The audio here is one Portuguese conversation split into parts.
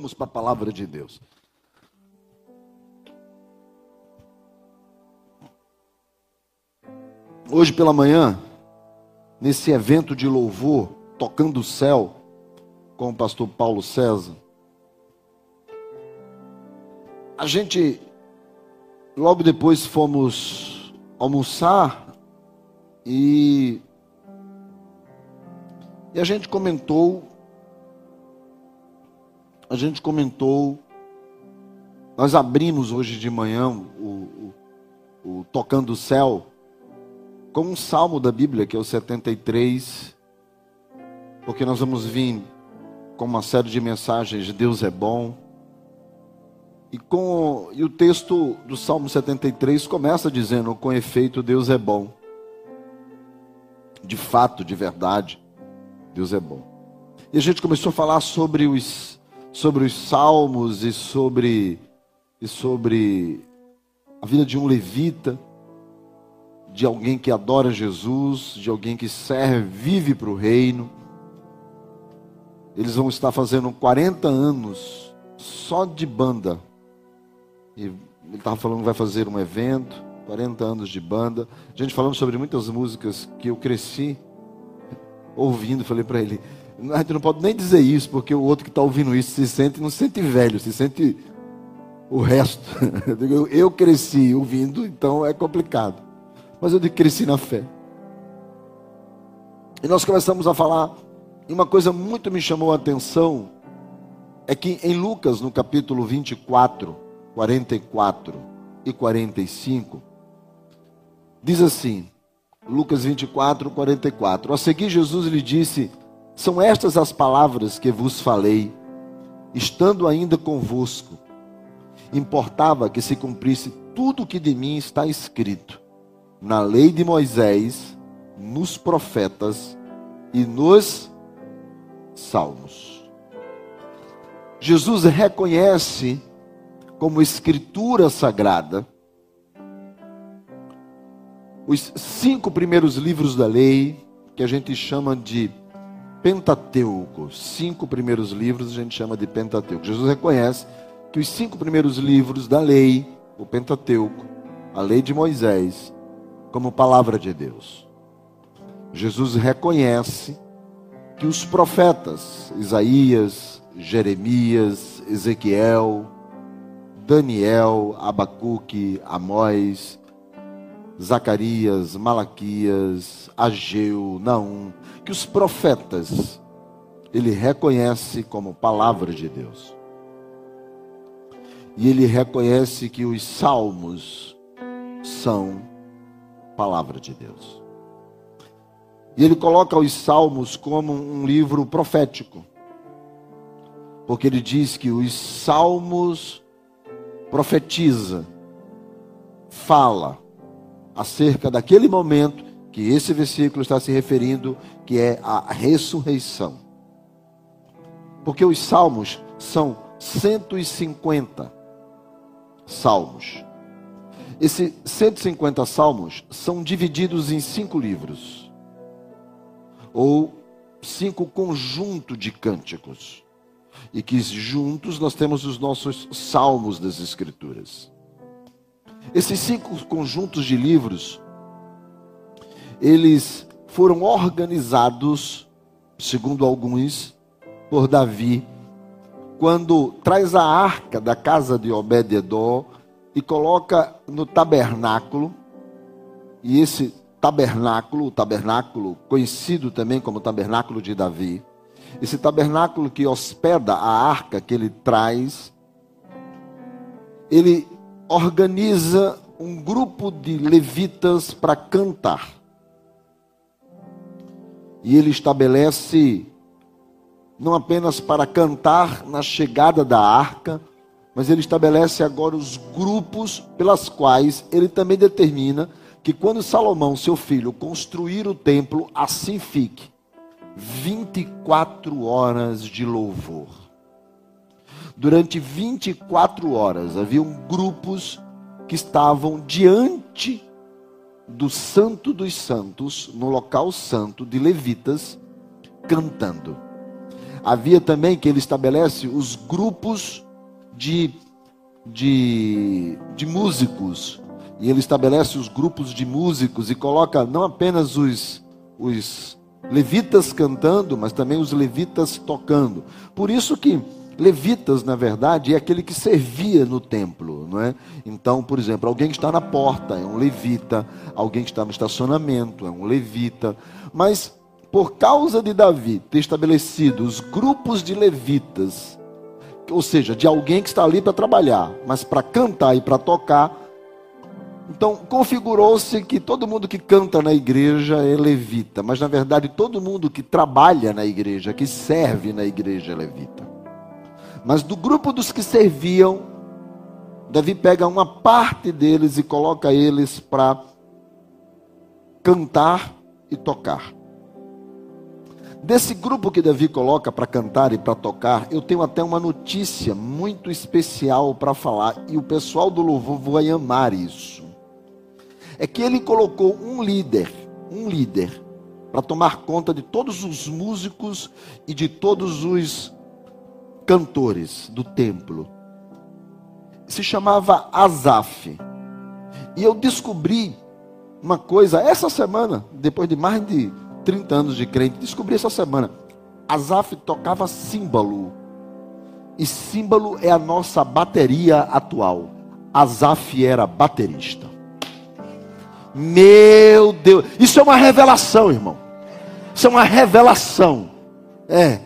Vamos para a palavra de Deus. Hoje pela manhã, nesse evento de louvor, tocando o céu, com o pastor Paulo César, a gente, logo depois fomos almoçar e, e a gente comentou, a gente comentou, nós abrimos hoje de manhã o, o, o Tocando o Céu, com um salmo da Bíblia, que é o 73, porque nós vamos vir com uma série de mensagens de Deus é bom. E, com, e o texto do Salmo 73 começa dizendo: Com efeito, Deus é bom. De fato, de verdade, Deus é bom. E a gente começou a falar sobre os, sobre os salmos e sobre, e sobre a vida de um levita de alguém que adora Jesus, de alguém que serve, vive para o reino. Eles vão estar fazendo 40 anos só de banda. E ele estava falando que vai fazer um evento, 40 anos de banda. A gente falando sobre muitas músicas que eu cresci ouvindo. Falei para ele: a gente não pode nem dizer isso, porque o outro que está ouvindo isso se sente, não se sente velho, se sente o resto. Eu cresci ouvindo, então é complicado mas eu cresci na fé. E nós começamos a falar, e uma coisa muito me chamou a atenção, é que em Lucas, no capítulo 24, 44 e 45, diz assim, Lucas 24, 44, a seguir Jesus lhe disse, são estas as palavras que vos falei, estando ainda convosco, importava que se cumprisse tudo o que de mim está escrito na lei de Moisés, nos profetas e nos salmos. Jesus reconhece como escritura sagrada os cinco primeiros livros da lei, que a gente chama de Pentateuco. Cinco primeiros livros a gente chama de Pentateuco. Jesus reconhece que os cinco primeiros livros da lei, o Pentateuco, a lei de Moisés como palavra de Deus. Jesus reconhece que os profetas Isaías, Jeremias, Ezequiel, Daniel, Abacuque, Amós, Zacarias, Malaquias, Ageu, Naum, que os profetas ele reconhece como palavra de Deus. E ele reconhece que os salmos são palavra de Deus. E ele coloca os Salmos como um livro profético. Porque ele diz que os Salmos profetiza, fala acerca daquele momento que esse versículo está se referindo, que é a ressurreição. Porque os salmos são 150 salmos. Esses 150 salmos são divididos em cinco livros, ou cinco conjuntos de cânticos, e que juntos nós temos os nossos salmos das Escrituras. Esses cinco conjuntos de livros, eles foram organizados, segundo alguns, por Davi, quando traz a arca da casa de Obed-edom e coloca no tabernáculo, e esse tabernáculo, o tabernáculo conhecido também como tabernáculo de Davi, esse tabernáculo que hospeda a arca que ele traz, ele organiza um grupo de levitas para cantar. E ele estabelece não apenas para cantar na chegada da arca, mas ele estabelece agora os grupos pelas quais ele também determina que quando Salomão, seu filho, construir o templo, assim fique. 24 horas de louvor. Durante 24 horas haviam grupos que estavam diante do Santo dos Santos, no local santo de Levitas, cantando. havia também que ele estabelece os grupos de, de, de músicos. E ele estabelece os grupos de músicos e coloca não apenas os, os levitas cantando, mas também os levitas tocando. Por isso que levitas, na verdade, é aquele que servia no templo, não é? Então, por exemplo, alguém que está na porta é um levita, alguém que está no estacionamento é um levita, mas por causa de Davi ter estabelecido os grupos de levitas, ou seja, de alguém que está ali para trabalhar, mas para cantar e para tocar, então configurou-se que todo mundo que canta na igreja é levita, mas na verdade todo mundo que trabalha na igreja, que serve na igreja é levita. Mas do grupo dos que serviam, Davi pega uma parte deles e coloca eles para cantar e tocar. Desse grupo que Davi coloca para cantar e para tocar, eu tenho até uma notícia muito especial para falar, e o pessoal do louvor vai amar isso. É que ele colocou um líder, um líder, para tomar conta de todos os músicos e de todos os cantores do templo. Se chamava Azaf. E eu descobri uma coisa essa semana, depois de mais de 30 anos de crente, descobri essa semana. Azaf tocava símbolo. E símbolo é a nossa bateria atual. Azaf era baterista. Meu Deus, isso é uma revelação, irmão. Isso é uma revelação. É.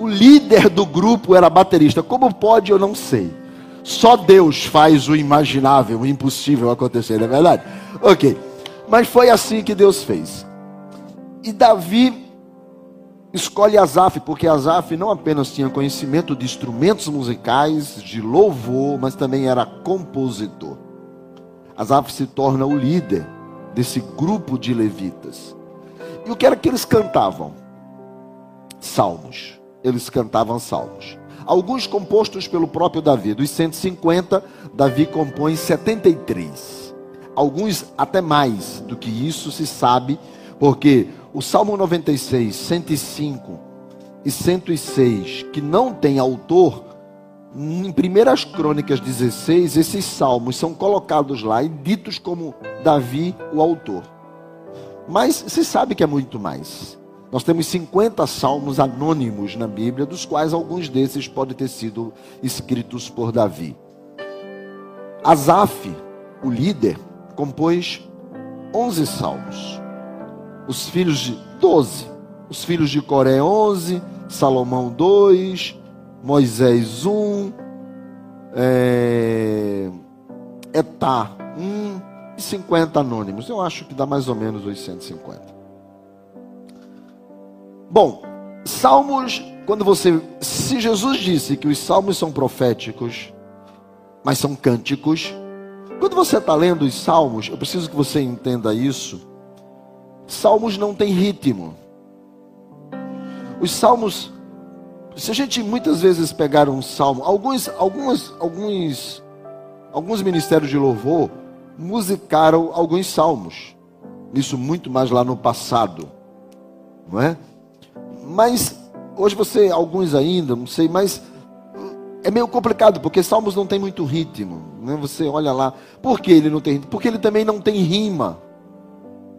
O líder do grupo era baterista. Como pode, eu não sei. Só Deus faz o imaginável, o impossível acontecer, não é verdade? Ok. Mas foi assim que Deus fez. E Davi escolhe Asaf, porque Asaf não apenas tinha conhecimento de instrumentos musicais, de louvor, mas também era compositor. Asaf se torna o líder desse grupo de levitas. E o que era que eles cantavam? Salmos. Eles cantavam salmos. Alguns compostos pelo próprio Davi. Dos 150, Davi compõe 73. Alguns até mais do que isso se sabe, porque o Salmo 96, 105 e 106, que não tem autor, em Primeiras Crônicas 16, esses salmos são colocados lá e ditos como Davi, o autor. Mas se sabe que é muito mais. Nós temos 50 salmos anônimos na Bíblia, dos quais alguns desses podem ter sido escritos por Davi. Asaf, o líder, compôs 11 salmos os filhos de 12, os filhos de Coré 11, Salomão 2, Moisés 1, é, Etá 1 e 50 anônimos. Eu acho que dá mais ou menos os 150. Bom, salmos, quando você. Se Jesus disse que os salmos são proféticos, mas são cânticos, quando você está lendo os salmos, eu preciso que você entenda isso. Salmos não tem ritmo. Os salmos, se a gente muitas vezes pegar um salmo, alguns, algumas, alguns, alguns ministérios de louvor musicaram alguns salmos. Isso muito mais lá no passado, não é? Mas hoje você, alguns ainda, não sei, mas é meio complicado porque salmos não tem muito ritmo, né? Você olha lá, por que ele não tem? Porque ele também não tem rima.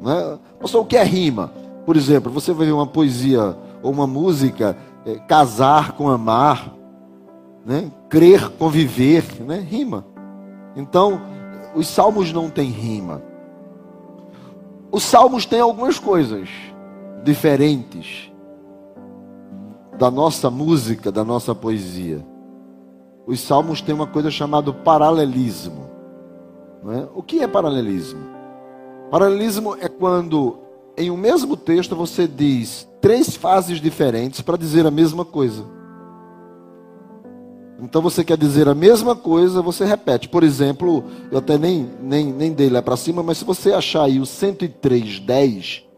Né? Pastor, o que é rima? Por exemplo, você vai ver uma poesia ou uma música, é, casar com amar, né? crer, conviver, né? rima. Então, os salmos não têm rima. Os salmos têm algumas coisas diferentes da nossa música, da nossa poesia. Os salmos têm uma coisa chamada paralelismo. É? O que é paralelismo? Paralelismo é quando em um mesmo texto você diz três fases diferentes para dizer a mesma coisa. Então você quer dizer a mesma coisa, você repete. Por exemplo, eu até nem, nem, nem dei lá para cima, mas se você achar aí o 103.10,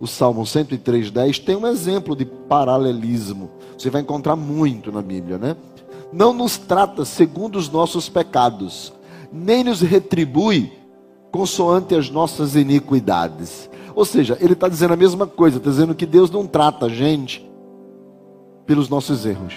o Salmo 103.10, tem um exemplo de paralelismo. Você vai encontrar muito na Bíblia, né? Não nos trata segundo os nossos pecados, nem nos retribui consoante as nossas iniquidades. Ou seja, ele está dizendo a mesma coisa, está dizendo que Deus não trata a gente pelos nossos erros.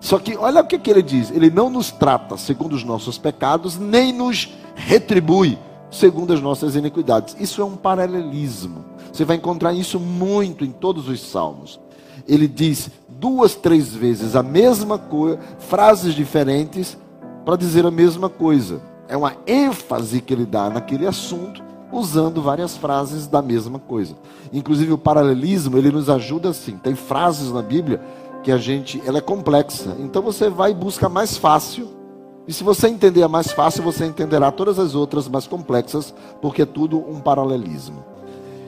Só que olha o que, que ele diz: ele não nos trata segundo os nossos pecados, nem nos retribui segundo as nossas iniquidades. Isso é um paralelismo. Você vai encontrar isso muito em todos os salmos. Ele diz duas, três vezes a mesma coisa, frases diferentes para dizer a mesma coisa. É uma ênfase que ele dá naquele assunto, usando várias frases da mesma coisa. Inclusive o paralelismo, ele nos ajuda assim. Tem frases na Bíblia que a gente, ela é complexa. Então você vai e busca mais fácil e se você entender a mais fácil, você entenderá todas as outras mais complexas, porque é tudo um paralelismo.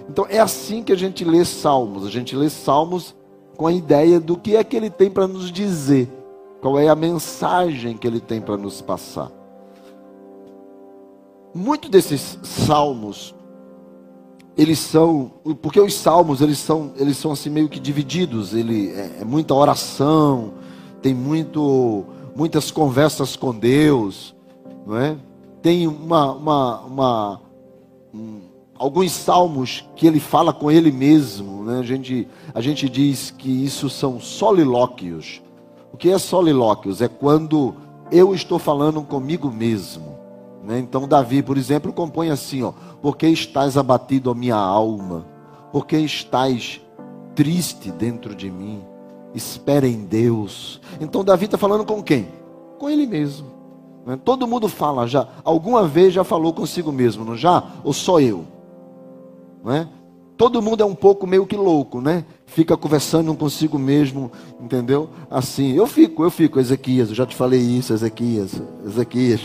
Então é assim que a gente lê Salmos. A gente lê Salmos com a ideia do que é que ele tem para nos dizer, qual é a mensagem que ele tem para nos passar. Muitos desses salmos, eles são, porque os salmos eles são, eles são assim meio que divididos. Ele é, é muita oração, tem muito muitas conversas com Deus, não é? Tem uma, uma, uma um, alguns salmos que ele fala com ele mesmo, né? A gente, a gente diz que isso são solilóquios. O que é solilóquios? É quando eu estou falando comigo mesmo. Né? Então Davi, por exemplo, compõe assim, ó: Porque estás abatido a minha alma? Porque estás triste dentro de mim? Espera em Deus. Então Davi está falando com quem? Com ele mesmo. Né? Todo mundo fala já, alguma vez já falou consigo mesmo, não já? Ou só eu? Né? Todo mundo é um pouco meio que louco, né? Fica conversando consigo mesmo, entendeu? Assim, eu fico, eu fico, Ezequias, eu já te falei isso, Ezequias, Ezequias,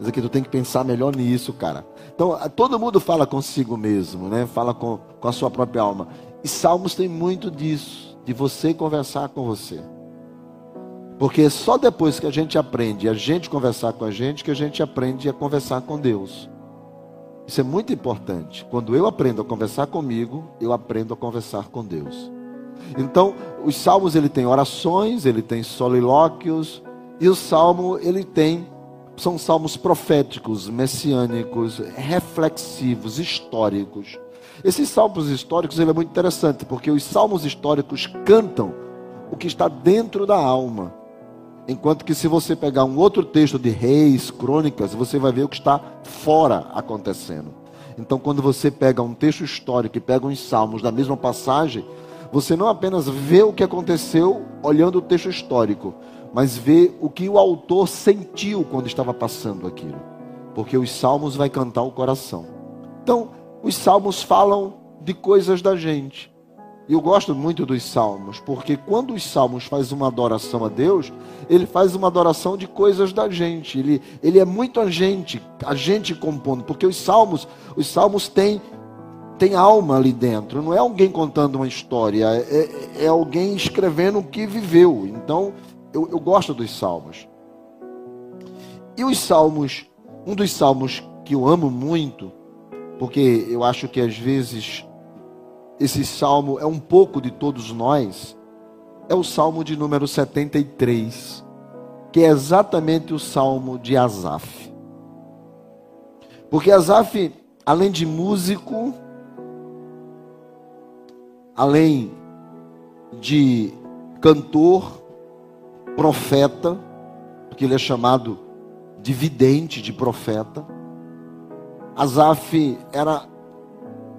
Ezequias, tu tem que pensar melhor nisso, cara. Então, todo mundo fala consigo mesmo, né? Fala com, com a sua própria alma. E Salmos tem muito disso de você conversar com você. Porque só depois que a gente aprende a gente conversar com a gente que a gente aprende a conversar com Deus. Isso é muito importante. Quando eu aprendo a conversar comigo, eu aprendo a conversar com Deus. Então, os salmos ele tem orações, ele tem solilóquios, e o salmo ele tem são salmos proféticos, messiânicos, reflexivos, históricos. Esses salmos históricos ele é muito interessante, porque os salmos históricos cantam o que está dentro da alma. Enquanto que se você pegar um outro texto de reis, crônicas, você vai ver o que está fora acontecendo. Então, quando você pega um texto histórico e pega uns salmos da mesma passagem, você não apenas vê o que aconteceu olhando o texto histórico, mas vê o que o autor sentiu quando estava passando aquilo. Porque os salmos vai cantar o coração. Então, os salmos falam de coisas da gente. E eu gosto muito dos salmos, porque quando os salmos faz uma adoração a Deus, ele faz uma adoração de coisas da gente. Ele, ele é muito a gente, a gente compondo, porque os salmos, os salmos têm tem alma ali dentro. Não é alguém contando uma história, é, é alguém escrevendo o que viveu. Então, eu, eu gosto dos salmos. E os salmos, um dos salmos que eu amo muito porque eu acho que às vezes esse salmo é um pouco de todos nós, é o salmo de número 73, que é exatamente o salmo de Asaf. Porque Asaf, além de músico, além de cantor, profeta, porque ele é chamado de vidente, de profeta, Asaf era,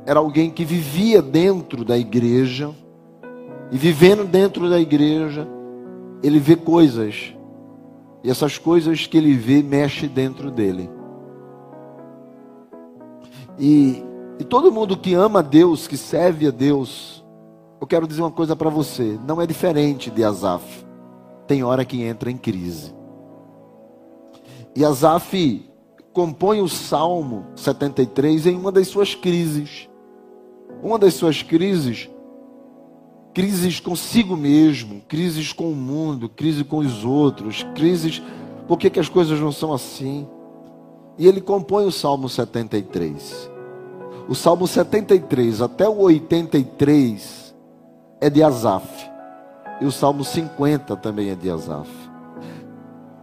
era alguém que vivia dentro da igreja, e vivendo dentro da igreja, ele vê coisas, e essas coisas que ele vê mexem dentro dele. E, e todo mundo que ama a Deus, que serve a Deus, eu quero dizer uma coisa para você: não é diferente de Asaf. Tem hora que entra em crise. E Asaf compõe o Salmo 73 em uma das suas crises. Uma das suas crises, crises consigo mesmo, crises com o mundo, crise com os outros, crises, por que, que as coisas não são assim? E ele compõe o Salmo 73. O Salmo 73 até o 83 é de Asaf. E o Salmo 50 também é de Asaf.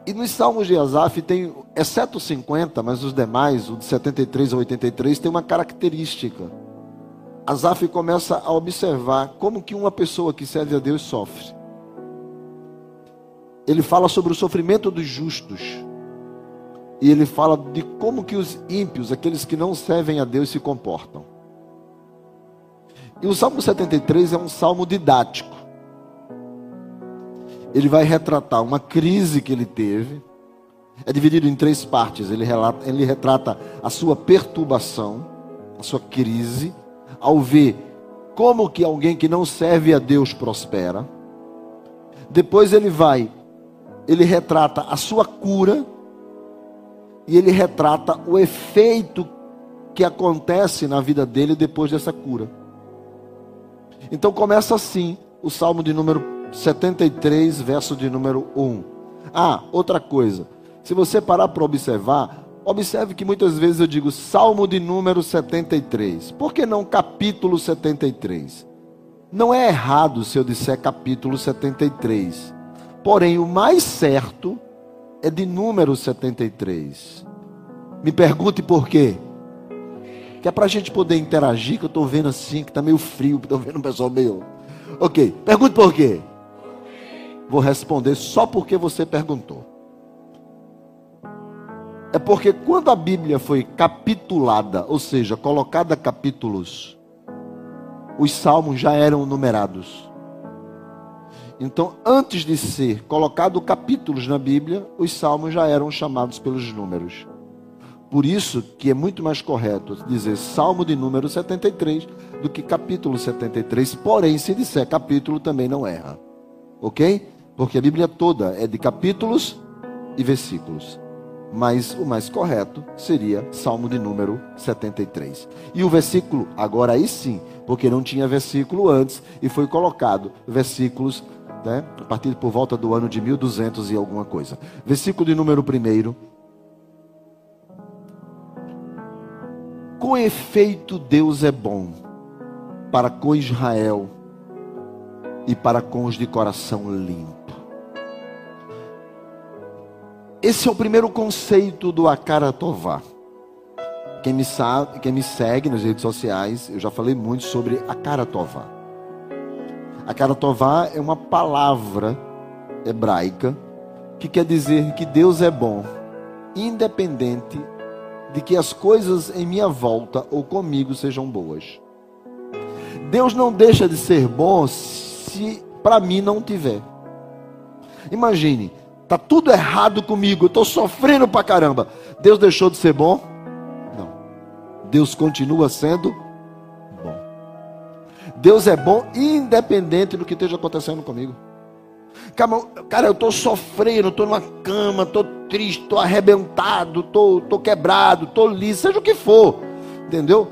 E nos Salmos de Asaf tem, exceto os 50, mas os demais, o de 73 a 83, tem uma característica. Asaf começa a observar como que uma pessoa que serve a Deus sofre. Ele fala sobre o sofrimento dos justos. E ele fala de como que os ímpios, aqueles que não servem a Deus, se comportam. E o Salmo 73 é um salmo didático. Ele vai retratar uma crise que ele teve. É dividido em três partes. Ele, relata, ele retrata a sua perturbação, a sua crise, ao ver como que alguém que não serve a Deus prospera. Depois ele vai, ele retrata a sua cura e ele retrata o efeito que acontece na vida dele depois dessa cura. Então começa assim o Salmo de número 73, verso de número 1. Ah, outra coisa. Se você parar para observar, observe que muitas vezes eu digo Salmo de número 73. Por que não capítulo 73? Não é errado se eu disser capítulo 73. Porém, o mais certo é de número 73. Me pergunte por quê. Que é para a gente poder interagir, que eu estou vendo assim, que está meio frio, estou vendo o pessoal meio. Ok, pergunte por quê. Vou responder só porque você perguntou. É porque quando a Bíblia foi capitulada, ou seja, colocada capítulos, os salmos já eram numerados. Então, antes de ser colocado capítulos na Bíblia, os salmos já eram chamados pelos números. Por isso que é muito mais correto dizer Salmo de número 73 do que capítulo 73. Porém, se disser capítulo, também não erra. Ok? Porque a Bíblia toda é de capítulos e versículos. Mas o mais correto seria Salmo de número 73. E o versículo, agora aí sim, porque não tinha versículo antes e foi colocado versículos né, a partir por volta do ano de 1200 e alguma coisa. Versículo de número 1 Com efeito, Deus é bom para com Israel e para com os de coração limpo. Esse é o primeiro conceito do Akaratová. Quem me, sabe, quem me segue nas redes sociais, eu já falei muito sobre Akaratová. Akaratová é uma palavra hebraica que quer dizer que Deus é bom, independente de que as coisas em minha volta ou comigo sejam boas. Deus não deixa de ser bom se para mim não tiver. Imagine, tá tudo errado comigo, eu estou sofrendo pra caramba. Deus deixou de ser bom? Não. Deus continua sendo bom. Deus é bom independente do que esteja acontecendo comigo. Cara, eu estou sofrendo, estou numa cama, estou triste, estou arrebentado, estou quebrado, estou liso, seja o que for, entendeu?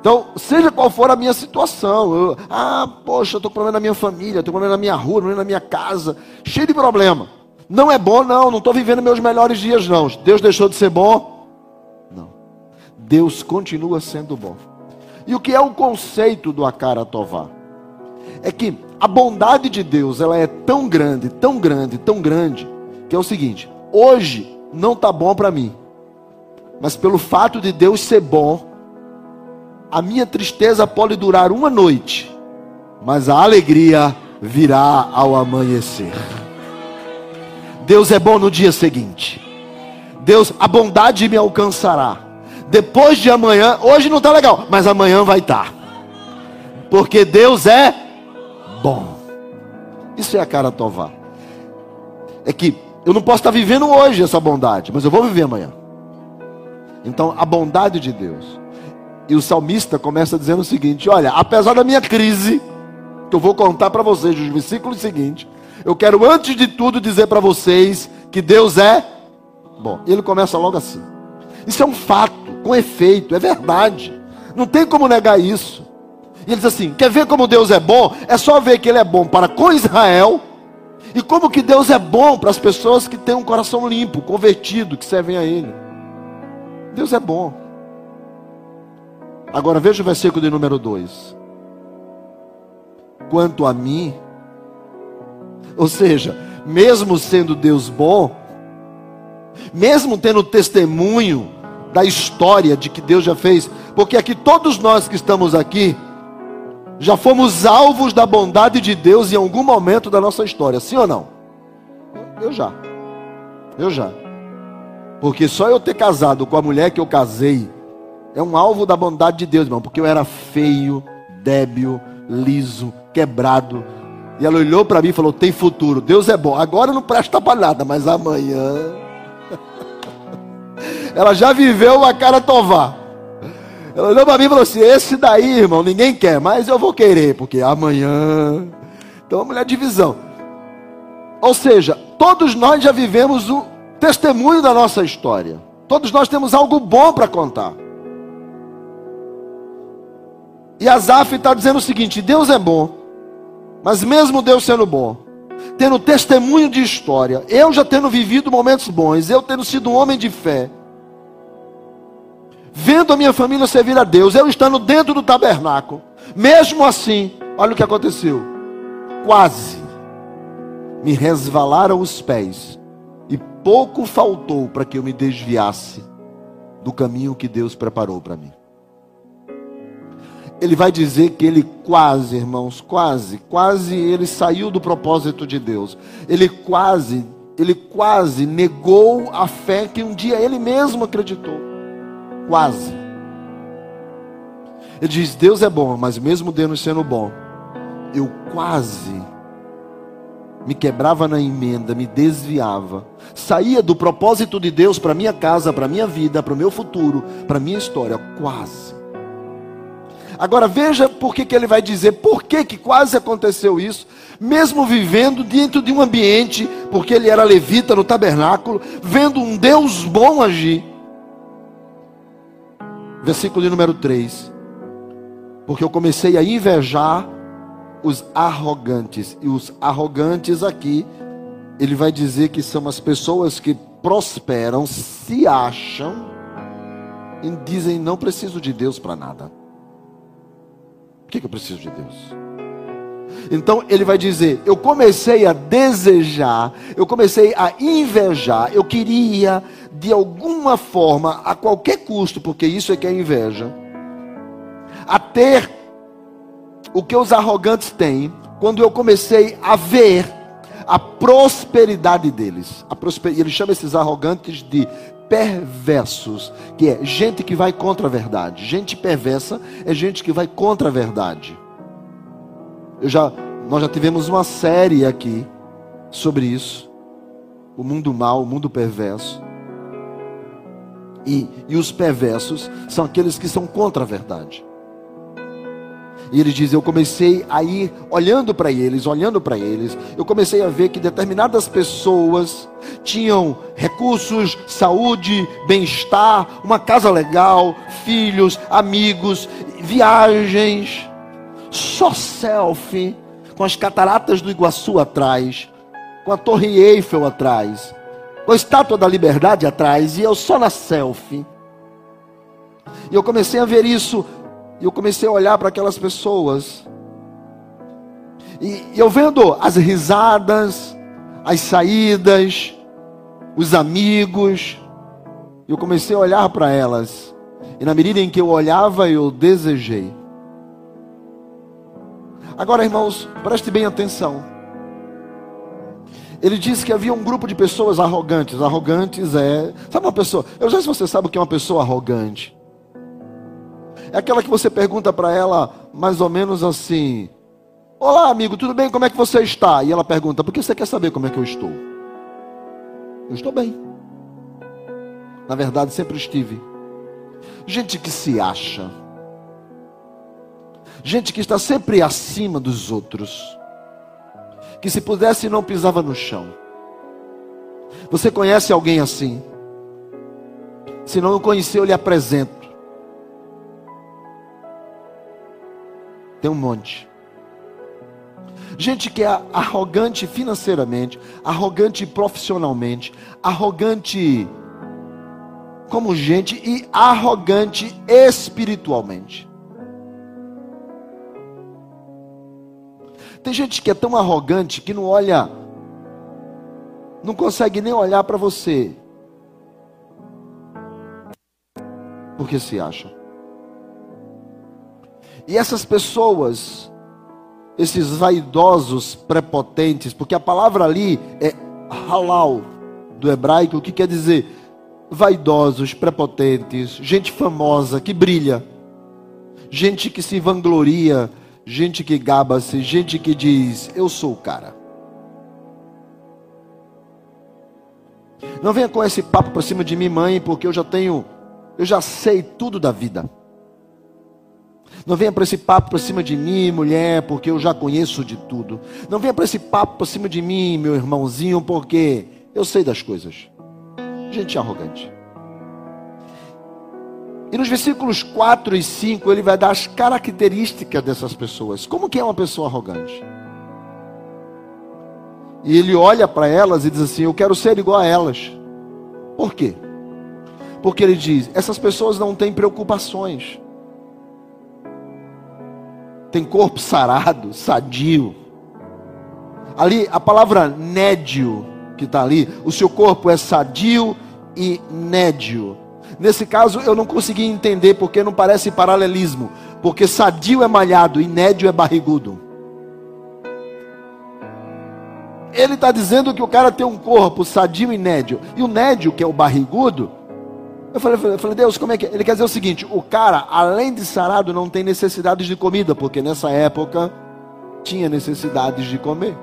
Então, seja qual for a minha situação, eu, ah, poxa, estou com problema na minha família, estou com problema na minha rua, problema na minha casa, cheio de problema. Não é bom, não, não estou vivendo meus melhores dias, não. Deus deixou de ser bom? Não. Deus continua sendo bom. E o que é o conceito do Akara Tová? É que a bondade de Deus, ela é tão grande, tão grande, tão grande, que é o seguinte: hoje não está bom para mim, mas pelo fato de Deus ser bom, a minha tristeza pode durar uma noite, mas a alegria virá ao amanhecer. Deus é bom no dia seguinte. Deus, a bondade me alcançará. Depois de amanhã, hoje não está legal, mas amanhã vai estar. Tá. Porque Deus é bom. Isso é a cara tová. É que eu não posso estar vivendo hoje essa bondade, mas eu vou viver amanhã. Então, a bondade de Deus. E o salmista começa dizendo o seguinte: Olha, apesar da minha crise, que eu vou contar para vocês nos versículos seguintes, eu quero antes de tudo dizer para vocês que Deus é bom. Ele começa logo assim. Isso é um fato, com efeito, é verdade. Não tem como negar isso. E ele diz assim: quer ver como Deus é bom? É só ver que Ele é bom para com Israel. E como que Deus é bom para as pessoas que têm um coração limpo, convertido, que servem a Ele. Deus é bom. Agora veja o versículo de número 2. Quanto a mim, ou seja, mesmo sendo Deus bom, mesmo tendo testemunho da história de que Deus já fez, porque aqui todos nós que estamos aqui, Já fomos alvos da bondade de Deus em algum momento da nossa história, sim ou não? Eu já. Eu já. Porque só eu ter casado com a mulher que eu casei é um alvo da bondade de Deus, irmão. Porque eu era feio, débil, liso, quebrado. E ela olhou para mim e falou: tem futuro. Deus é bom. Agora não presta para nada, mas amanhã. ela já viveu uma cara tovar. Ela olhou para mim e falou assim: Esse daí, irmão, ninguém quer, mas eu vou querer, porque amanhã. Então, a mulher de visão. Ou seja, todos nós já vivemos o testemunho da nossa história. Todos nós temos algo bom para contar. E Azaf está dizendo o seguinte: Deus é bom, mas mesmo Deus sendo bom, tendo testemunho de história, eu já tendo vivido momentos bons, eu tendo sido um homem de fé, vendo a minha família servir a Deus, eu estando dentro do tabernáculo, mesmo assim, olha o que aconteceu. Quase me resvalaram os pés, e pouco faltou para que eu me desviasse do caminho que Deus preparou para mim. Ele vai dizer que ele quase, irmãos, quase, quase ele saiu do propósito de Deus. Ele quase, ele quase negou a fé que um dia ele mesmo acreditou. Quase. Ele diz: Deus é bom, mas mesmo Deus sendo bom, eu quase me quebrava na emenda, me desviava, saía do propósito de Deus para minha casa, para minha vida, para o meu futuro, para minha história, quase. Agora veja por que, que ele vai dizer por que, que quase aconteceu isso, mesmo vivendo dentro de um ambiente, porque ele era levita no tabernáculo, vendo um Deus bom agir versículo de número 3. Porque eu comecei a invejar os arrogantes. E os arrogantes aqui, ele vai dizer que são as pessoas que prosperam, se acham e dizem: não preciso de Deus para nada. Por que, que eu preciso de Deus? Então ele vai dizer: Eu comecei a desejar, eu comecei a invejar, eu queria de alguma forma, a qualquer custo, porque isso é que é inveja, a ter o que os arrogantes têm, quando eu comecei a ver a prosperidade deles. A prosper... Ele chama esses arrogantes de perversos, que é gente que vai contra a verdade. Gente perversa é gente que vai contra a verdade. Eu já, nós já tivemos uma série aqui sobre isso. O mundo mal, o mundo perverso. E, e os perversos são aqueles que são contra a verdade. E ele diz: Eu comecei a ir olhando para eles, olhando para eles, eu comecei a ver que determinadas pessoas tinham recursos, saúde, bem-estar, uma casa legal, filhos, amigos, viagens, só selfie, com as cataratas do Iguaçu atrás, com a Torre Eiffel atrás, com a estátua da liberdade atrás, e eu só na selfie. E eu comecei a ver isso, e eu comecei a olhar para aquelas pessoas. E, e eu vendo as risadas, as saídas, os amigos, eu comecei a olhar para elas. E na medida em que eu olhava, eu desejei. Agora, irmãos, preste bem atenção. Ele disse que havia um grupo de pessoas arrogantes. Arrogantes é. Sabe uma pessoa? Eu não sei se você sabe o que é uma pessoa arrogante. É aquela que você pergunta para ela mais ou menos assim: Olá, amigo, tudo bem? Como é que você está? E ela pergunta: Por que você quer saber como é que eu estou? Eu estou bem. Na verdade, sempre estive. Gente que se acha. Gente que está sempre acima dos outros que se pudesse não pisava no chão. Você conhece alguém assim? Se não o conhecer, eu lhe apresento. Tem um monte. Gente que é arrogante financeiramente, arrogante profissionalmente, arrogante como gente e arrogante espiritualmente. Tem gente que é tão arrogante que não olha, não consegue nem olhar para você, porque se acha. E essas pessoas, esses vaidosos prepotentes, porque a palavra ali é halal do hebraico, o que quer dizer? Vaidosos, prepotentes, gente famosa que brilha, gente que se vangloria, gente que gaba-se, gente que diz: Eu sou o cara. Não venha com esse papo para cima de mim, mãe, porque eu já tenho, eu já sei tudo da vida. Não venha para esse papo para cima de mim, mulher, porque eu já conheço de tudo. Não venha para esse papo para cima de mim, meu irmãozinho, porque eu sei das coisas. Gente arrogante. E nos versículos 4 e 5 ele vai dar as características dessas pessoas. Como que é uma pessoa arrogante? E ele olha para elas e diz assim: Eu quero ser igual a elas. Por quê? Porque ele diz: Essas pessoas não têm preocupações. Tem corpo sarado, sadio. Ali, a palavra nédio que está ali, o seu corpo é sadio e nédio. Nesse caso, eu não consegui entender porque não parece paralelismo. Porque sadio é malhado e nédio é barrigudo. Ele está dizendo que o cara tem um corpo sadio e nédio. E o nédio, que é o barrigudo, eu falei, eu falei, Deus, como é que é? Ele quer dizer o seguinte: o cara, além de sarado, não tem necessidades de comida, porque nessa época tinha necessidades de comer.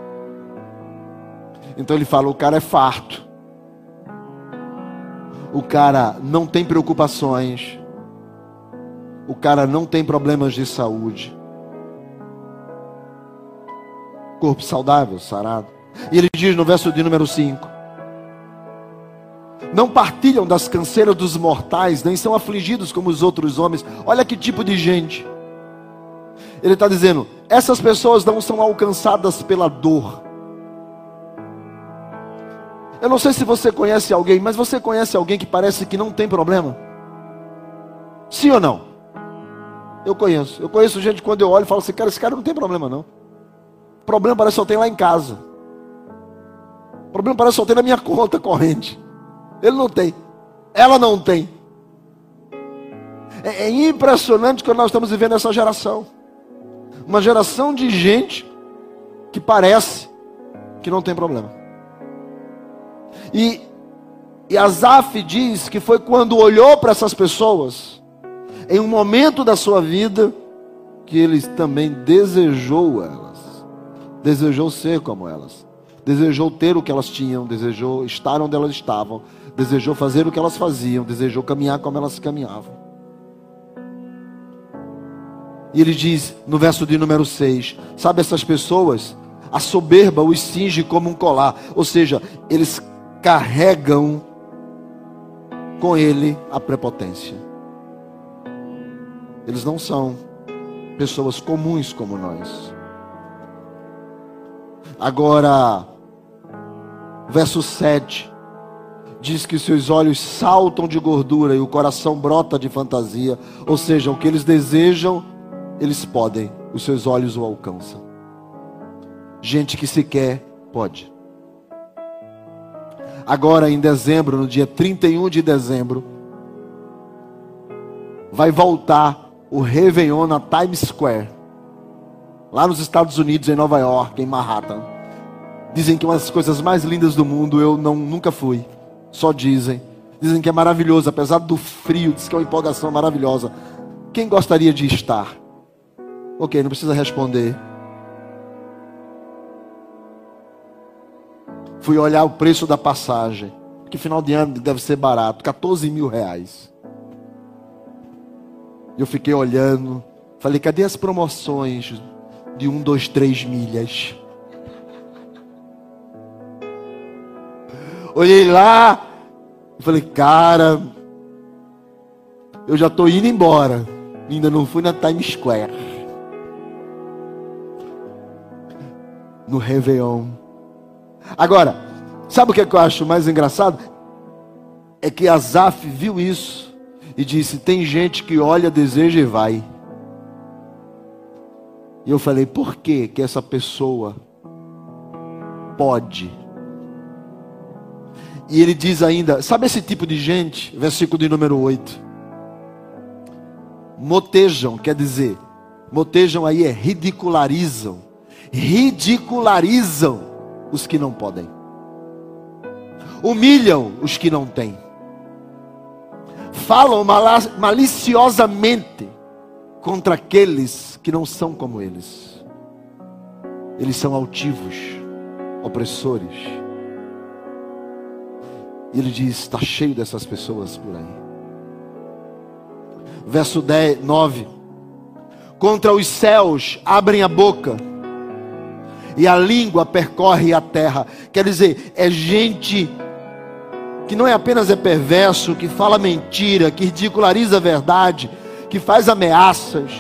Então ele fala: o cara é farto. O cara não tem preocupações. O cara não tem problemas de saúde. Corpo saudável, sarado. E ele diz no verso de número 5: Não partilham das canseiras dos mortais, nem são afligidos como os outros homens. Olha que tipo de gente. Ele está dizendo: essas pessoas não são alcançadas pela dor. Eu não sei se você conhece alguém, mas você conhece alguém que parece que não tem problema? Sim ou não? Eu conheço. Eu conheço gente quando eu olho e falo assim, cara, esse cara não tem problema não. Problema parece que só tem lá em casa. Problema parece só ter na minha conta corrente. Ele não tem. Ela não tem. É, é impressionante que nós estamos vivendo essa geração. Uma geração de gente que parece que não tem problema. E, e Azaf diz que foi quando olhou para essas pessoas, em um momento da sua vida, que ele também desejou elas, desejou ser como elas desejou ter o que elas tinham, desejou estar onde elas estavam, desejou fazer o que elas faziam, desejou caminhar como elas caminhavam. E ele diz no verso de número 6: Sabe essas pessoas? A soberba os cinge como um colar, ou seja, eles carregam com ele a prepotência. Eles não são pessoas comuns como nós. Agora, verso 7, diz que seus olhos saltam de gordura e o coração brota de fantasia. Ou seja, o que eles desejam, eles podem, os seus olhos o alcançam. Gente que sequer pode. Agora, em dezembro, no dia 31 de dezembro, vai voltar o Réveillon na Times Square, lá nos Estados Unidos, em Nova York, em Manhattan. Dizem que é uma das coisas mais lindas do mundo, eu não, nunca fui. Só dizem. Dizem que é maravilhoso, apesar do frio, diz que é uma empolgação maravilhosa. Quem gostaria de estar? Ok, não precisa responder. Fui olhar o preço da passagem. Que final de ano deve ser barato. 14 mil reais. Eu fiquei olhando. Falei, cadê as promoções de um, dois, três milhas? Olhei lá e falei, cara, eu já estou indo embora. Ainda não fui na Times Square. No Réveillon. Agora, sabe o que, é que eu acho mais engraçado? É que Azaf viu isso e disse: tem gente que olha, deseja e vai. E eu falei: por que que essa pessoa pode? E ele diz ainda: sabe esse tipo de gente? Versículo de número 8. Motejam, quer dizer, motejam aí é ridicularizam. Ridicularizam os que não podem. Humilham os que não têm. Falam maliciosamente contra aqueles que não são como eles. Eles são altivos, opressores. E ele diz: está cheio dessas pessoas por aí. Verso 10, 9. Contra os céus abrem a boca, e a língua percorre a terra. Quer dizer, é gente que não é apenas é perverso, que fala mentira, que ridiculariza a verdade, que faz ameaças,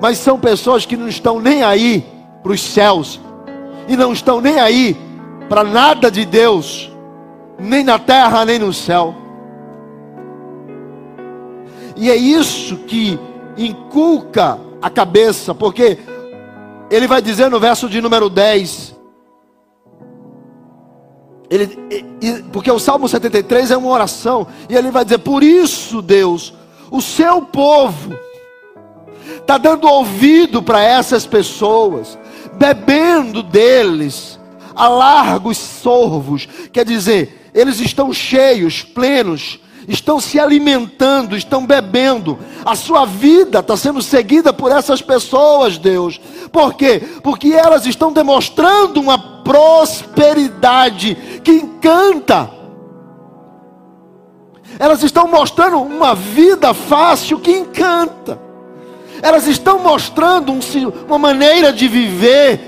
mas são pessoas que não estão nem aí para os céus, e não estão nem aí para nada de Deus, nem na terra, nem no céu. E é isso que inculca a cabeça, porque ele vai dizer no verso de número 10. Ele, porque o Salmo 73 é uma oração, e ele vai dizer: Por isso, Deus, o seu povo está dando ouvido para essas pessoas, bebendo deles a largos sorvos, quer dizer, eles estão cheios, plenos estão se alimentando, estão bebendo. A sua vida está sendo seguida por essas pessoas, Deus. Por quê? Porque elas estão demonstrando uma prosperidade que encanta. Elas estão mostrando uma vida fácil que encanta. Elas estão mostrando um, uma maneira de viver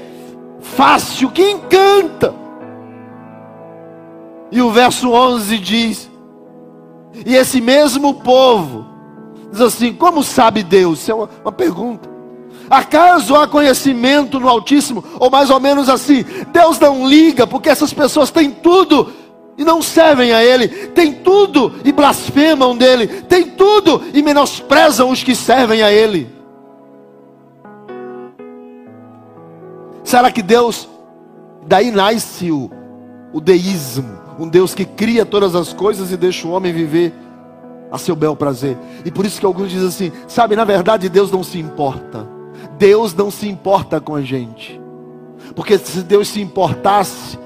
fácil que encanta. E o verso 11 diz: e esse mesmo povo diz assim: como sabe Deus? Isso é uma, uma pergunta. Acaso há conhecimento no Altíssimo? Ou mais ou menos assim: Deus não liga, porque essas pessoas têm tudo e não servem a Ele, têm tudo e blasfemam dele, têm tudo e menosprezam os que servem a Ele. Será que Deus, daí nasce o, o deísmo? Um Deus que cria todas as coisas e deixa o homem viver a seu bel prazer. E por isso que alguns dizem assim: sabe, na verdade Deus não se importa. Deus não se importa com a gente. Porque se Deus se importasse,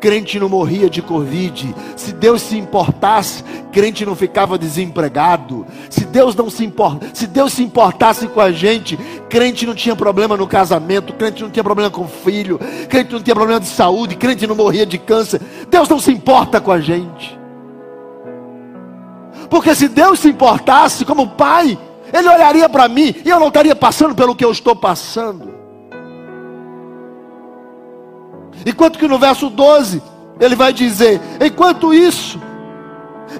crente não morria de Covid. Se Deus se importasse, crente não ficava desempregado. Se Deus não se importa, se Deus se importasse com a gente, crente não tinha problema no casamento, crente não tinha problema com o filho, crente não tinha problema de saúde, crente não morria de câncer. Deus não se importa com a gente. Porque se Deus se importasse como pai, ele olharia para mim e eu não estaria passando pelo que eu estou passando. Enquanto que no verso 12, ele vai dizer: enquanto isso,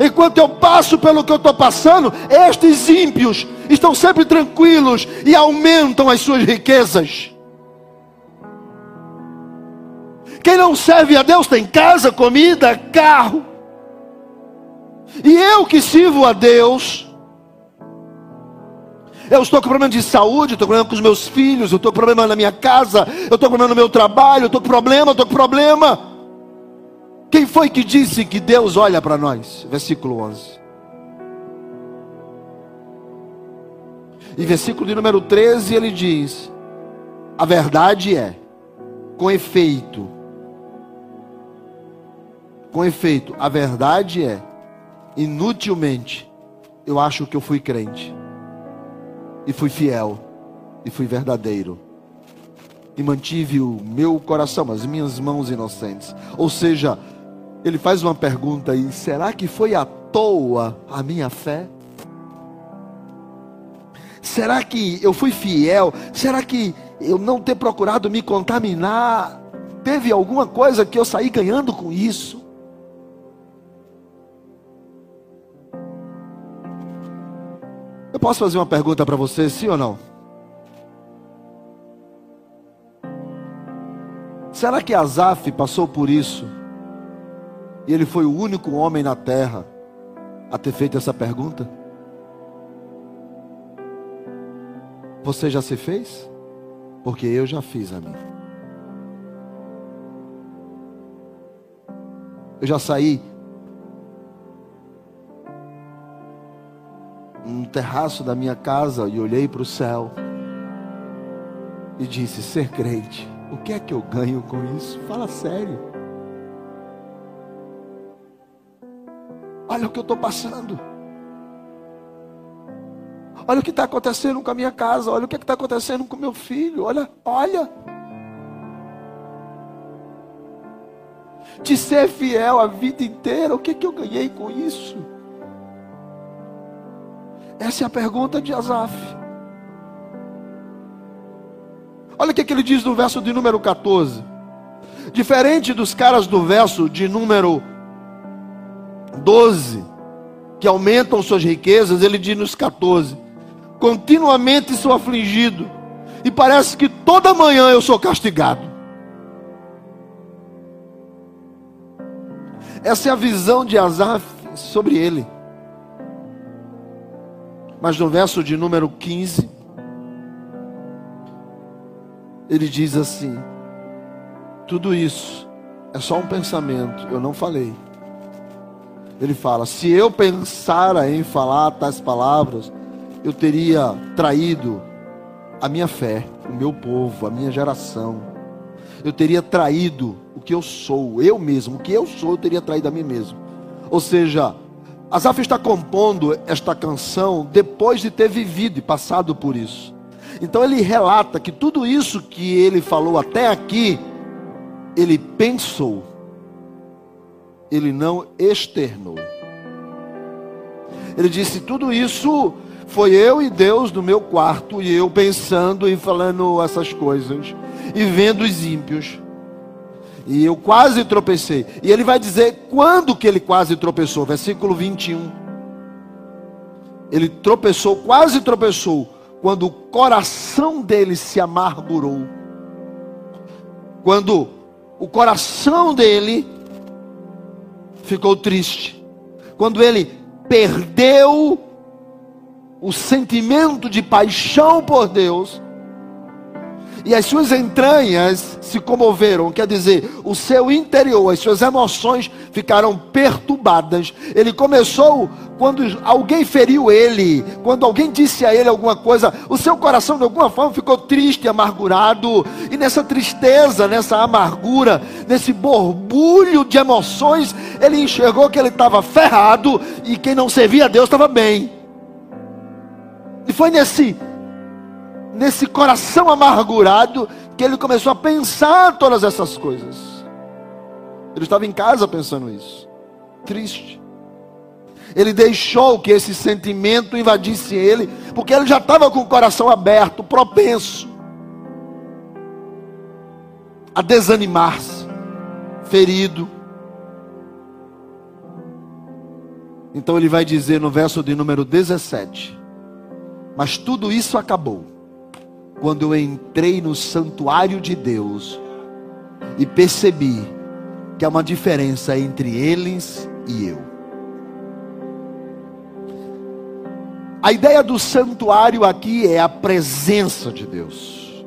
enquanto eu passo pelo que eu estou passando, estes ímpios estão sempre tranquilos e aumentam as suas riquezas. Quem não serve a Deus tem casa, comida, carro. E eu que sirvo a Deus, eu estou com problema de saúde, estou com problema com os meus filhos, eu estou com problema na minha casa, eu estou com problema no meu trabalho, eu estou com problema, eu estou com problema. Quem foi que disse que Deus olha para nós? Versículo 11. E versículo de número 13 ele diz: A verdade é, com efeito, com efeito, a verdade é, inutilmente, eu acho que eu fui crente e fui fiel, e fui verdadeiro, e mantive o meu coração, as minhas mãos inocentes. Ou seja, ele faz uma pergunta aí: será que foi à toa a minha fé? Será que eu fui fiel? Será que eu não ter procurado me contaminar? Teve alguma coisa que eu saí ganhando com isso? Eu posso fazer uma pergunta para você, sim ou não? Será que Azaf passou por isso? E ele foi o único homem na terra a ter feito essa pergunta? Você já se fez? Porque eu já fiz a minha. Eu já saí no terraço da minha casa e olhei para o céu e disse: Ser crente, o que é que eu ganho com isso? Fala sério. Olha o que eu estou passando. Olha o que está acontecendo com a minha casa. Olha o que está acontecendo com meu filho. Olha, olha. De ser fiel a vida inteira, o que, que eu ganhei com isso? Essa é a pergunta de Asaf. Olha o que, que ele diz no verso de número 14. Diferente dos caras do verso de número 12, que aumentam suas riquezas, ele diz nos 14: continuamente sou afligido, e parece que toda manhã eu sou castigado. Essa é a visão de Asaf sobre ele. Mas no verso de número 15, ele diz assim: tudo isso é só um pensamento, eu não falei. Ele fala: se eu pensara em falar tais palavras, eu teria traído a minha fé, o meu povo, a minha geração. Eu teria traído o que eu sou, eu mesmo, o que eu sou, eu teria traído a mim mesmo. Ou seja, Asaf está compondo esta canção depois de ter vivido e passado por isso. Então ele relata que tudo isso que ele falou até aqui, ele pensou, ele não externou. Ele disse: tudo isso foi eu e Deus no meu quarto, e eu pensando e falando essas coisas, e vendo os ímpios. E eu quase tropecei. E ele vai dizer quando que ele quase tropeçou, versículo 21. Ele tropeçou, quase tropeçou, quando o coração dele se amargurou. Quando o coração dele ficou triste. Quando ele perdeu o sentimento de paixão por Deus e as suas entranhas se comoveram, quer dizer, o seu interior, as suas emoções ficaram perturbadas. Ele começou quando alguém feriu ele, quando alguém disse a ele alguma coisa, o seu coração de alguma forma ficou triste, amargurado, e nessa tristeza, nessa amargura, nesse borbulho de emoções, ele enxergou que ele estava ferrado e quem não servia a Deus estava bem. E foi nesse nesse coração amargurado que ele começou a pensar todas essas coisas. Ele estava em casa pensando isso, triste. Ele deixou que esse sentimento invadisse ele, porque ele já estava com o coração aberto, propenso a desanimar-se, ferido. Então ele vai dizer no verso de número 17: Mas tudo isso acabou quando eu entrei no santuário de Deus e percebi que há uma diferença entre eles e eu. A ideia do santuário aqui é a presença de Deus.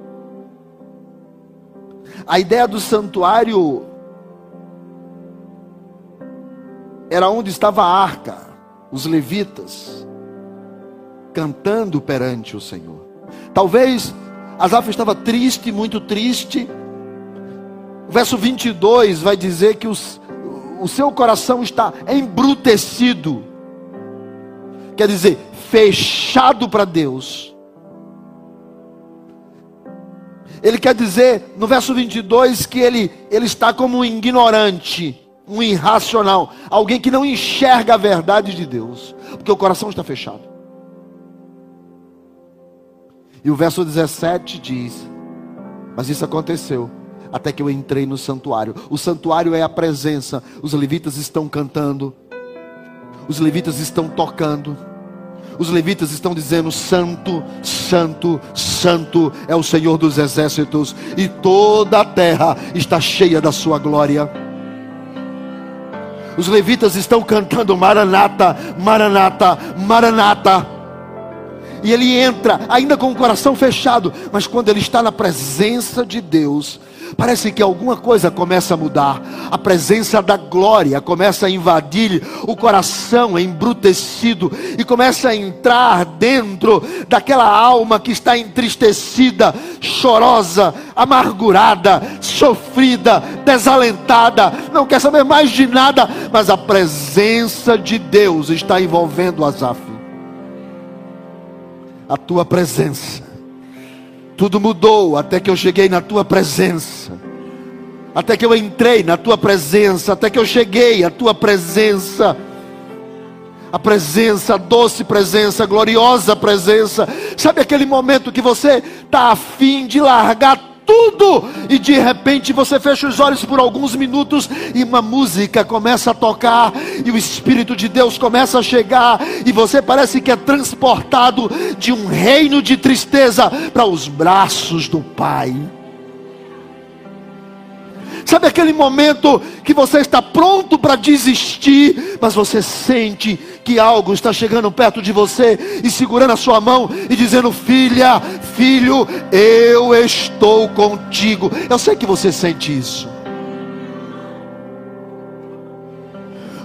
A ideia do santuário era onde estava a arca, os levitas, cantando perante o Senhor. Talvez Asaf estava triste, muito triste. O verso 22 vai dizer que os, o seu coração está embrutecido. Quer dizer, fechado para Deus. Ele quer dizer, no verso 22, que ele, ele está como um ignorante, um irracional, alguém que não enxerga a verdade de Deus, porque o coração está fechado. E o verso 17 diz: Mas isso aconteceu até que eu entrei no santuário. O santuário é a presença. Os levitas estão cantando, os levitas estão tocando. Os levitas estão dizendo: Santo, Santo, Santo é o Senhor dos exércitos, e toda a terra está cheia da sua glória. Os levitas estão cantando Maranata, Maranata, Maranata. E ele entra, ainda com o coração fechado, mas quando ele está na presença de Deus, parece que alguma coisa começa a mudar. A presença da glória começa a invadir o coração embrutecido e começa a entrar dentro daquela alma que está entristecida, chorosa, amargurada, sofrida, desalentada, não quer saber mais de nada, mas a presença de Deus está envolvendo Asaf. A tua presença tudo mudou até que eu cheguei na tua presença. Até que eu entrei na tua presença, até que eu cheguei à tua presença. A presença, a doce presença, a gloriosa presença. Sabe aquele momento que você está afim de largar tudo, e de repente você fecha os olhos por alguns minutos e uma música começa a tocar, e o Espírito de Deus começa a chegar, e você parece que é transportado de um reino de tristeza para os braços do Pai. Sabe aquele momento que você está pronto para desistir, mas você sente que algo está chegando perto de você e segurando a sua mão e dizendo: Filha, filho, eu estou contigo. Eu sei que você sente isso.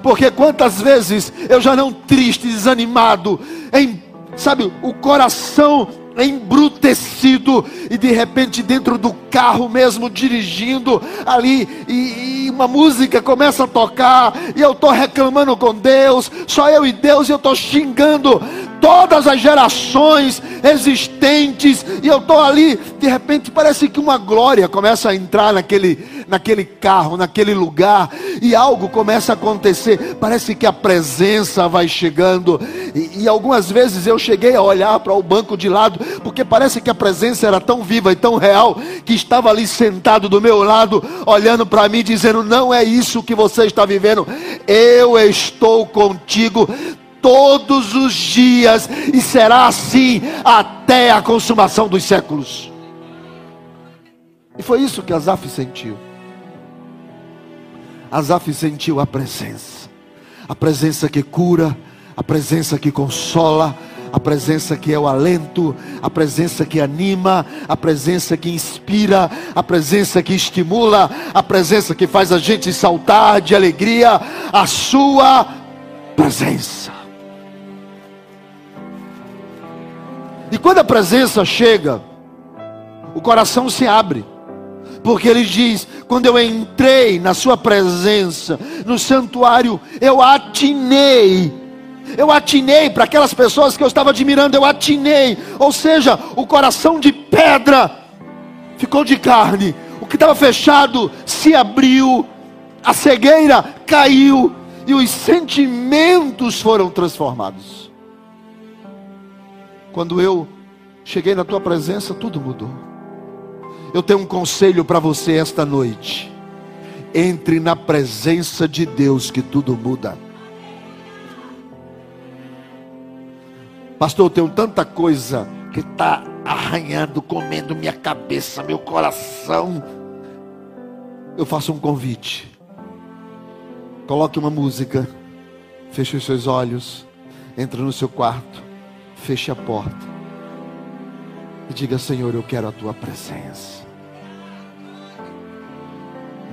Porque quantas vezes eu já não triste, desanimado, em, sabe, o coração embrutecido e de repente dentro do carro mesmo dirigindo ali e, e uma música começa a tocar e eu estou reclamando com Deus, só eu e Deus e eu estou xingando todas as gerações existentes. E eu estou ali de repente parece que uma glória começa a entrar naquele naquele carro, naquele lugar e algo começa a acontecer. Parece que a presença vai chegando. E, e algumas vezes eu cheguei a olhar para o banco de lado porque parece que a presença era tão viva e tão real que estava ali sentado do meu lado, olhando para mim, dizendo: Não é isso que você está vivendo, eu estou contigo todos os dias e será assim até a consumação dos séculos. E foi isso que Asaf sentiu. Asaf sentiu a presença, a presença que cura, a presença que consola, a presença que é o alento, a presença que anima, a presença que inspira, a presença que estimula, a presença que faz a gente saltar de alegria, a sua presença. E quando a presença chega, o coração se abre. Porque ele diz: quando eu entrei na sua presença, no santuário, eu atinei eu atinei para aquelas pessoas que eu estava admirando, eu atinei, ou seja, o coração de pedra ficou de carne, o que estava fechado se abriu, a cegueira caiu e os sentimentos foram transformados. Quando eu cheguei na tua presença, tudo mudou. Eu tenho um conselho para você esta noite. Entre na presença de Deus que tudo muda. Pastor, eu tenho tanta coisa que está arranhando, comendo minha cabeça, meu coração. Eu faço um convite. Coloque uma música, feche os seus olhos, entre no seu quarto, feche a porta e diga: Senhor, eu quero a tua presença.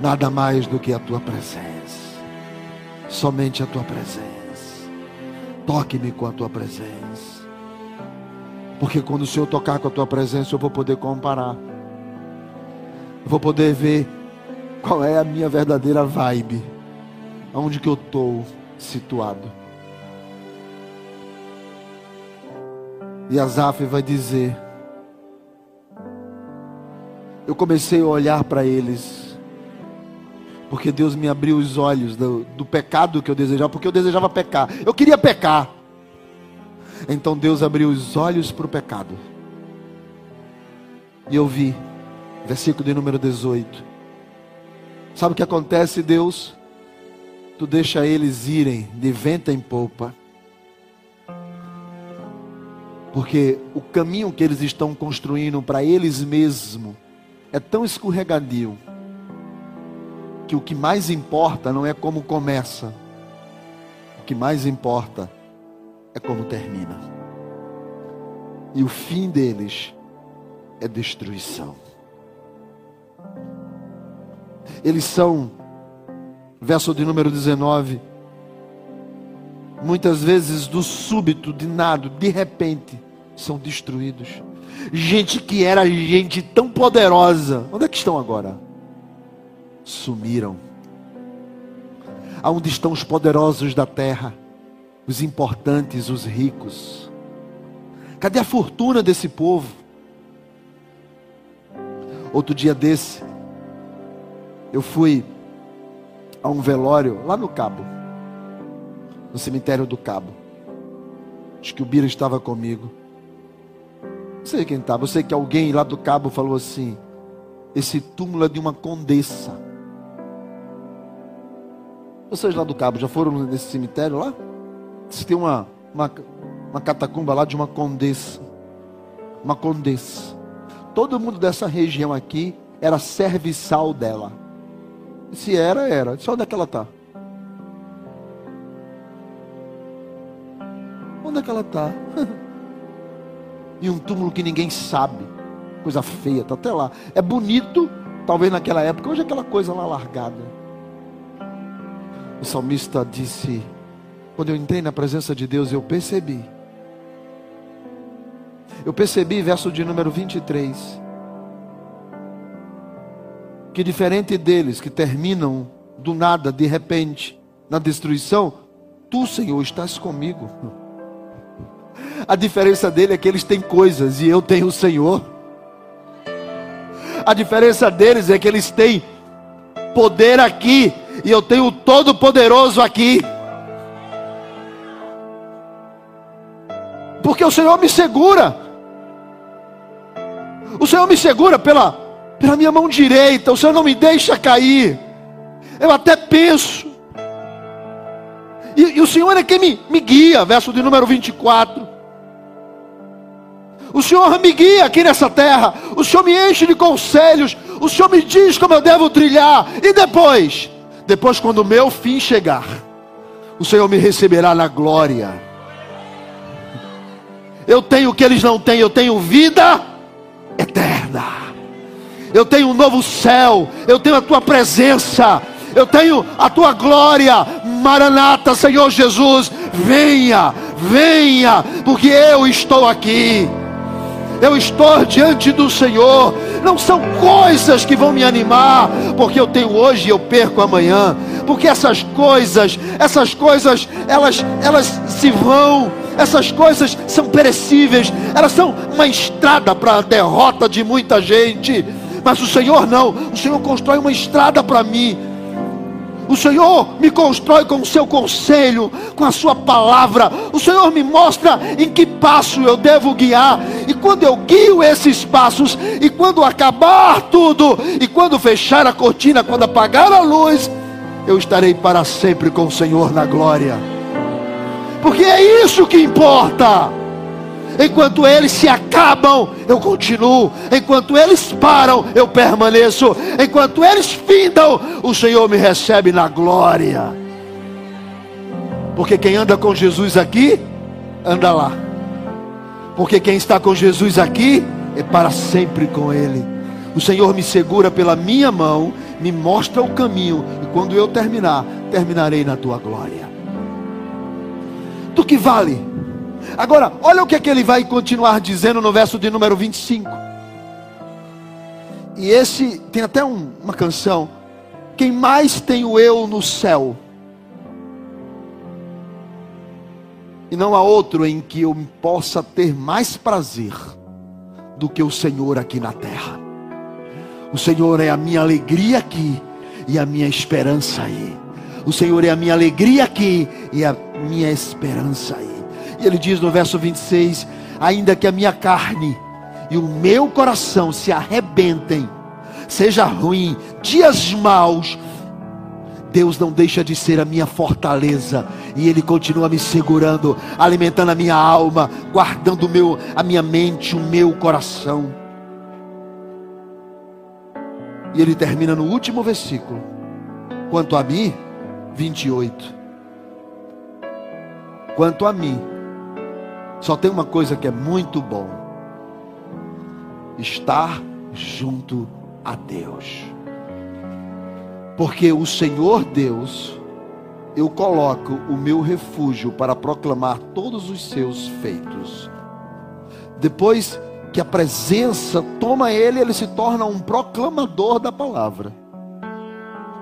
Nada mais do que a tua presença, somente a tua presença. Toque-me com a tua presença. Porque quando o Senhor tocar com a tua presença, eu vou poder comparar. Eu vou poder ver qual é a minha verdadeira vibe. Aonde que eu estou situado. E Azaf vai dizer: Eu comecei a olhar para eles, porque Deus me abriu os olhos do, do pecado que eu desejava, porque eu desejava pecar. Eu queria pecar. Então Deus abriu os olhos para o pecado. E eu vi, versículo de número 18. Sabe o que acontece, Deus? Tu deixa eles irem de vento em polpa. Porque o caminho que eles estão construindo para eles mesmos é tão escorregadio que o que mais importa não é como começa, o que mais importa é como termina. E o fim deles é destruição. Eles são, verso de número 19, muitas vezes do súbito, de nada, de repente, são destruídos. Gente que era gente tão poderosa, onde é que estão agora? Sumiram. Aonde estão os poderosos da terra? Os importantes, os ricos. Cadê a fortuna desse povo? Outro dia desse, eu fui a um velório lá no Cabo, no cemitério do Cabo. Acho que o Bira estava comigo. Não sei quem estava, eu sei que alguém lá do Cabo falou assim: esse túmulo é de uma condessa. Vocês lá do Cabo já foram nesse cemitério lá? Se tem uma, uma, uma catacumba lá de uma condessa. Uma condessa. Todo mundo dessa região aqui era serviçal dela. Se era, era. Só onde é que ela está? Onde é que ela está? e um túmulo que ninguém sabe. Coisa feia, está até lá. É bonito, talvez naquela época, hoje é aquela coisa lá largada. O salmista disse: Quando eu entrei na presença de Deus, eu percebi. Eu percebi, verso de número 23, que diferente deles que terminam do nada, de repente, na destruição, tu, Senhor, estás comigo. A diferença dele é que eles têm coisas e eu tenho o Senhor. A diferença deles é que eles têm poder aqui e eu tenho o Todo-Poderoso aqui. Porque o Senhor me segura. O Senhor me segura pela, pela minha mão direita. O Senhor não me deixa cair. Eu até penso. E, e o Senhor é quem me, me guia. Verso de número 24. O Senhor me guia aqui nessa terra. O Senhor me enche de conselhos. O Senhor me diz como eu devo trilhar. E depois? Depois, quando o meu fim chegar, o Senhor me receberá na glória. Eu tenho o que eles não têm. Eu tenho vida eterna. Eu tenho um novo céu. Eu tenho a tua presença. Eu tenho a tua glória. Maranata, Senhor Jesus. Venha, venha, porque eu estou aqui eu estou diante do Senhor. Não são coisas que vão me animar, porque eu tenho hoje e eu perco amanhã. Porque essas coisas, essas coisas, elas, elas se vão. Essas coisas são perecíveis. Elas são uma estrada para a derrota de muita gente. Mas o Senhor não. O Senhor constrói uma estrada para mim o Senhor me constrói com o seu conselho, com a sua palavra. O Senhor me mostra em que passo eu devo guiar. E quando eu guio esses passos, e quando acabar tudo, e quando fechar a cortina, quando apagar a luz, eu estarei para sempre com o Senhor na glória. Porque é isso que importa. Enquanto eles se acabam, eu continuo. Enquanto eles param, eu permaneço. Enquanto eles findam, o Senhor me recebe na glória. Porque quem anda com Jesus aqui, anda lá. Porque quem está com Jesus aqui, é para sempre com Ele. O Senhor me segura pela minha mão, me mostra o caminho, e quando eu terminar, terminarei na tua glória. Do que vale? Agora, olha o que, é que ele vai continuar dizendo no verso de número 25. E esse tem até um, uma canção. Quem mais tenho eu no céu? E não há outro em que eu possa ter mais prazer do que o Senhor aqui na terra. O Senhor é a minha alegria aqui e a minha esperança aí. O Senhor é a minha alegria aqui e a minha esperança aí. E ele diz no verso 26: Ainda que a minha carne e o meu coração se arrebentem, seja ruim, dias maus, Deus não deixa de ser a minha fortaleza e Ele continua me segurando, alimentando a minha alma, guardando meu, a minha mente, o meu coração. E ele termina no último versículo. Quanto a mim, 28. Quanto a mim, só tem uma coisa que é muito bom: estar junto a Deus. Porque o Senhor Deus, eu coloco o meu refúgio para proclamar todos os seus feitos. Depois que a presença toma ele, ele se torna um proclamador da palavra.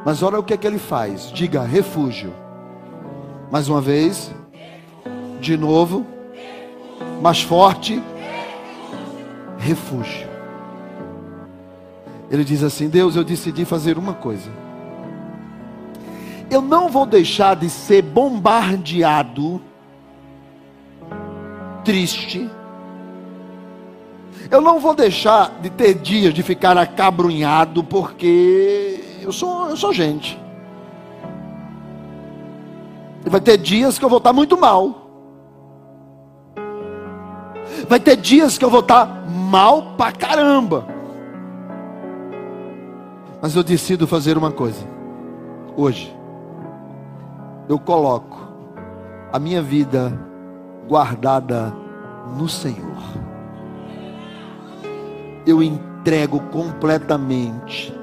Mas olha o que é que ele faz. Diga refúgio. Mais uma vez. De novo. Mais forte. Refúgio. Ele diz assim: Deus, eu decidi fazer uma coisa. Eu não vou deixar de ser bombardeado, triste. Eu não vou deixar de ter dias de ficar acabrunhado, porque eu sou, eu sou gente. E vai ter dias que eu vou estar muito mal. Vai ter dias que eu vou estar mal pra caramba. Mas eu decido fazer uma coisa. Hoje, eu coloco a minha vida guardada no Senhor. Eu entrego completamente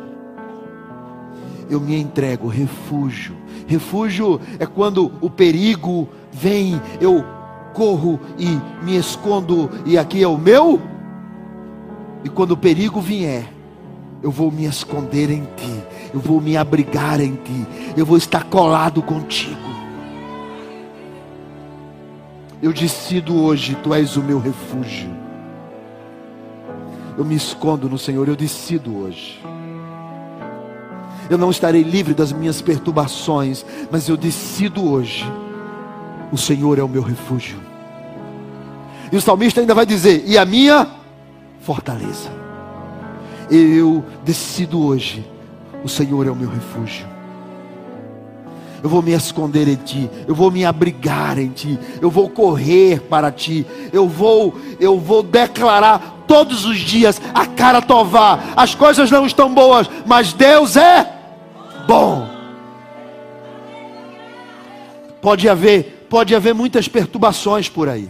eu me entrego, refúgio. Refúgio é quando o perigo vem, eu corro e me escondo, e aqui é o meu. E quando o perigo vier, eu vou me esconder em ti, eu vou me abrigar em ti, eu vou estar colado contigo. Eu decido hoje, tu és o meu refúgio. Eu me escondo no Senhor, eu decido hoje eu não estarei livre das minhas perturbações, mas eu decido hoje: o Senhor é o meu refúgio. E o salmista ainda vai dizer: e a minha fortaleza. Eu decido hoje: o Senhor é o meu refúgio. Eu vou me esconder em ti, eu vou me abrigar em ti, eu vou correr para ti, eu vou, eu vou declarar todos os dias a cara tovar. As coisas não estão boas, mas Deus é bom. Pode haver, pode haver muitas perturbações por aí.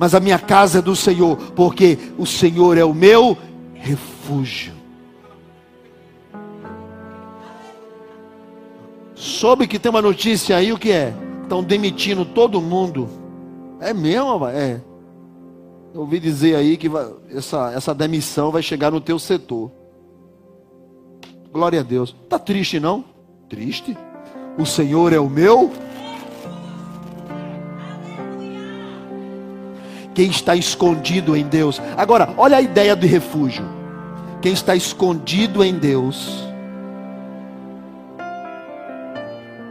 Mas a minha casa é do Senhor, porque o Senhor é o meu refúgio. Soube que tem uma notícia aí, o que é? Estão demitindo todo mundo. É mesmo, é. Eu ouvi dizer aí que vai, essa, essa demissão vai chegar no teu setor. Glória a Deus. Está triste não? Triste? O Senhor é o meu. Quem está escondido em Deus. Agora, olha a ideia de refúgio. Quem está escondido em Deus.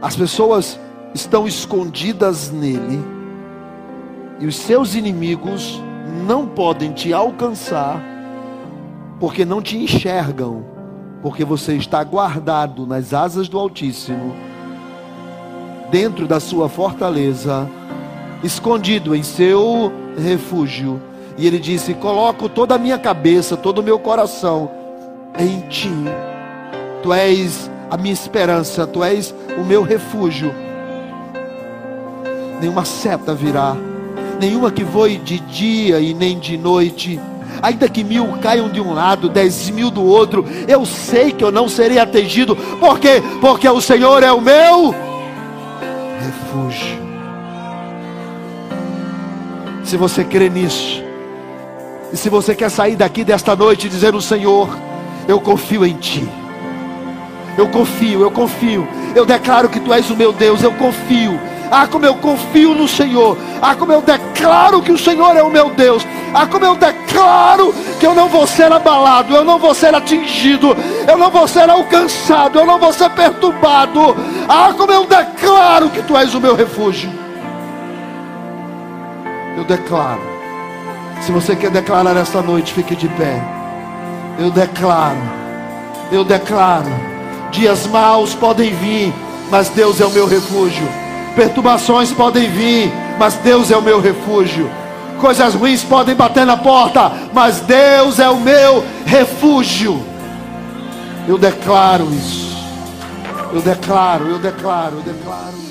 As pessoas estão escondidas nele. E os seus inimigos não podem te alcançar. Porque não te enxergam porque você está guardado nas asas do Altíssimo, dentro da sua fortaleza, escondido em seu refúgio. E ele disse: Coloco toda a minha cabeça, todo o meu coração em ti. Tu és a minha esperança, tu és o meu refúgio. Nenhuma seta virá, nenhuma que voe de dia e nem de noite ainda que mil caiam de um lado, dez mil do outro, eu sei que eu não serei atingido, por quê? Porque o Senhor é o meu refúgio. Se você crê nisso, e se você quer sair daqui desta noite e dizer: O Senhor, eu confio em Ti. Eu confio, eu confio. Eu declaro que Tu és o meu Deus, eu confio. Ah, como eu confio no Senhor. Ah, como eu declaro que o Senhor é o meu Deus. Ah, como eu declaro que eu não vou ser abalado, eu não vou ser atingido, eu não vou ser alcançado, eu não vou ser perturbado. Ah, como eu declaro que tu és o meu refúgio. Eu declaro. Se você quer declarar esta noite, fique de pé. Eu declaro. Eu declaro. Dias maus podem vir, mas Deus é o meu refúgio. Perturbações podem vir, mas Deus é o meu refúgio. Coisas ruins podem bater na porta, mas Deus é o meu refúgio. Eu declaro isso. Eu declaro, eu declaro, eu declaro.